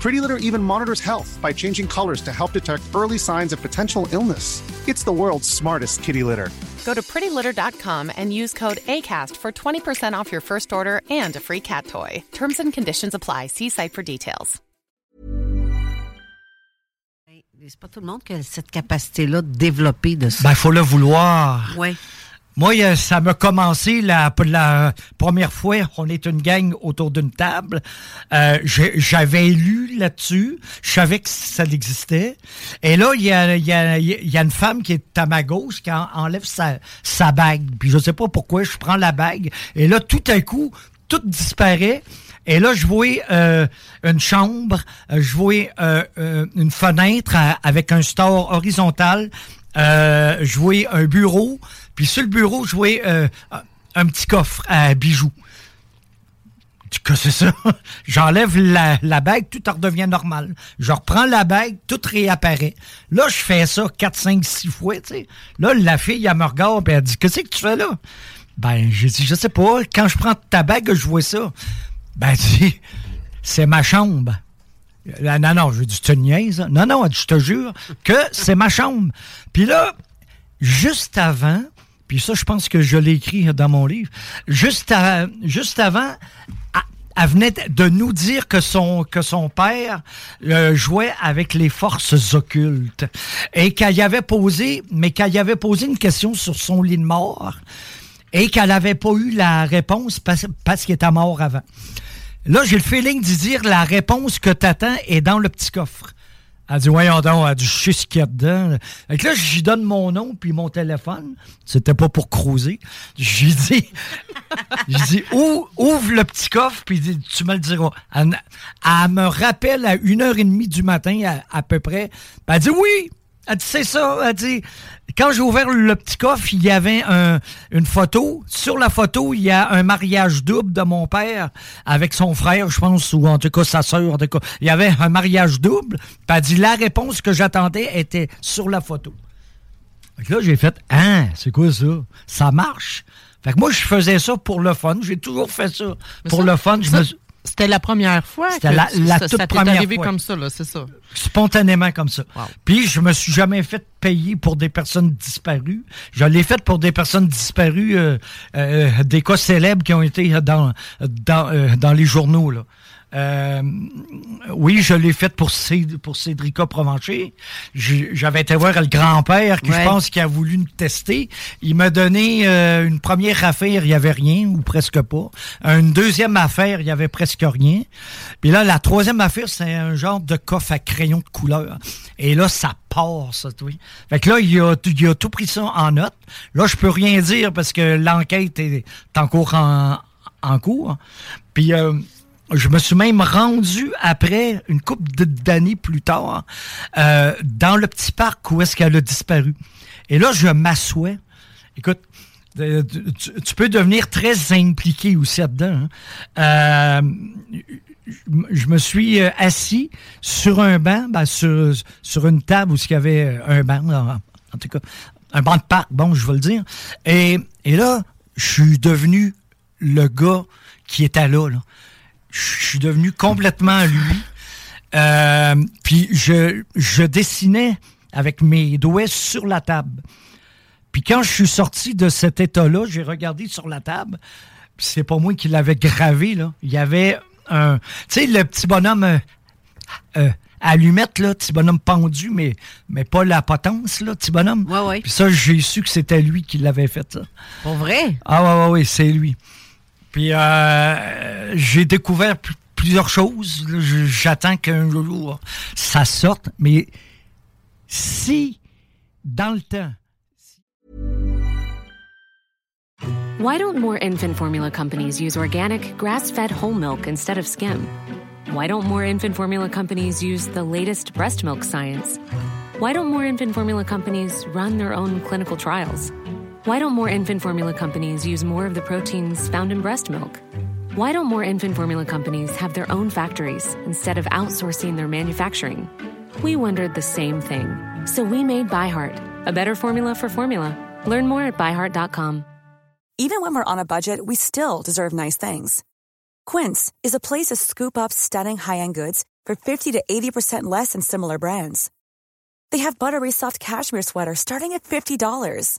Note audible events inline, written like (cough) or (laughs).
Pretty Litter even monitors health by changing colors to help detect early signs of potential illness. It's the world's smartest kitty litter. Go to prettylitter.com and use code ACAST for 20% off your first order and a free cat toy. Terms and conditions apply. See site for details. C'est pas tout le monde qui a cette capacité-là de développer de ça. Ben, faut le vouloir. Oui. Moi, euh, ça m'a commencé la, la première fois, on est une gang autour d'une table. Euh, J'avais lu là-dessus, je savais que ça existait. Et là, il y a, y, a, y a une femme qui est à ma gauche qui en- enlève sa, sa bague. Puis je sais pas pourquoi, je prends la bague. Et là, tout à coup, tout disparaît. Et là, je vois euh, une chambre, euh, je vois euh, euh, une fenêtre avec un store horizontal, euh, je vois un bureau, puis sur le bureau, je vois euh, un- petit coffre à bijoux. Que c'est ça? (laughs) J'enlève la, bague, tout redevient normal. Je reprends la bague, tout réapparaît. Là, je fais ça 4, 5, 6 fois, tu sais. Là, la fille, elle me regarde, et elle dit, qu'est-ce que tu fais là? Ben, j'ai dit, je sais pas, quand je prends ta bague, je vois ça. Ben, dit, c'est ma chambre. Là, non, non, je dis, tu niaises? Non, non, dit, je te jure que c'est ma chambre. Puis là, juste avant, puis ça, je pense que je l'ai écrit dans mon livre, juste, avant, elle venait de nous dire que son, père euh, jouait avec les forces occultes et qu'elle avait posé, mais qu'elle y avait posé une question sur son lit de mort et qu'elle n'avait pas eu la réponse parce, parce qu'il était mort avant. Là, j'ai le feeling d'y dire la réponse que t'attends est dans le petit coffre. Elle dit, voyons donc, elle dit, je sais ce qu'il y a dedans. Fait que là, j'y donne mon nom puis mon téléphone. C'était pas pour cruiser. J'ai dit, j'ai dit, Ou- ouvre le petit coffre puis tu me le diras. Elle, me rappelle à une heure et demie du matin, à, à peu près. Elle dit, oui. Elle dit, c'est ça. Elle dit, quand j'ai ouvert le petit coffre, il y avait un- une photo. Sur la photo, il y a un mariage double de mon père avec son frère, je pense, ou en tout cas sa sœur. en tout cas. Il y avait un mariage double. Puis elle dit, la réponse que j'attendais était sur la photo. Fait que là, j'ai fait, ah, c'est quoi ça? Ça marche? Fait que moi, je faisais ça pour le fun. J'ai toujours fait ça pour ça- le fun. Je ça, me suis- C'était la première fois C'était que la- toute ça première arrivé fois. comme ça, là, c'est ça. spontanément comme ça. Puis je me suis jamais fait payer pour des personnes disparues. Je l'ai fait pour des personnes disparues, euh, euh, des cas célèbres qui ont été dans dans, euh, dans les journaux là. Euh, oui, je l'ai fait pour, Cé- pour Cédrica Provencher. J'avais été voir le grand-père qui, Ouais. je pense, qui a voulu me tester. Il m'a donné euh, une première affaire, il y avait rien, ou presque pas. Une deuxième affaire, il y avait presque rien. Puis là, la troisième affaire, c'est un genre de coffre à crayon de couleur. Et là, ça part, ça, oui. Fait que là, il a, il a tout pris ça en note. Là, je peux rien dire parce que l'enquête est en cours en, en cours. Puis euh, je me suis même rendu après, une couple d'années plus tard, euh, dans le petit parc où est-ce qu'elle a disparu. Et là, je m'assois. Écoute, euh, tu, peux devenir très impliqué aussi là-dedans. hein. Euh, je me suis assis sur un banc, ben, sur, sur une table où il y avait un banc, en, en tout cas, un banc de parc, bon, je vais le dire. Et, et là, je suis devenu le gars qui était là. là. Je suis devenu complètement lui. Euh, puis je, je dessinais avec mes doigts sur la table. Puis quand je suis sorti de cet état-là, j'ai regardé sur la table. puis c'est pas moi qui l'avais gravé, là. Il y avait un. Tu sais, le petit bonhomme euh, euh, allumette, là, petit bonhomme pendu, mais, mais pas la potence, là, petit bonhomme. Ouais, ouais. Puis ça, j'ai su que c'était lui qui l'avait fait, ça. Pour vrai? Ah, ouais, ouais, ouais, c'est lui. Puis euh, j'ai découvert pl- plusieurs choses. J'attends qu'un jour ça sorte. Mais si, dans le temps, Why don't more infant formula companies use organic, grass fed whole milk instead of skim? Why don't more infant formula companies use the latest breast milk science? Why don't more infant formula companies run their own clinical trials? Why don't more infant formula companies use more of the proteins found in breast milk? Why don't more infant formula companies have their own factories instead of outsourcing their manufacturing? We wondered the same thing. So we made ByHeart, a better formula for formula. Learn more at byheart.com. Even when we're on a budget, we still deserve nice things. Quince is a place to scoop up stunning high-end goods for 50 to 80% less than similar brands. They have buttery soft cashmere sweaters starting at $50,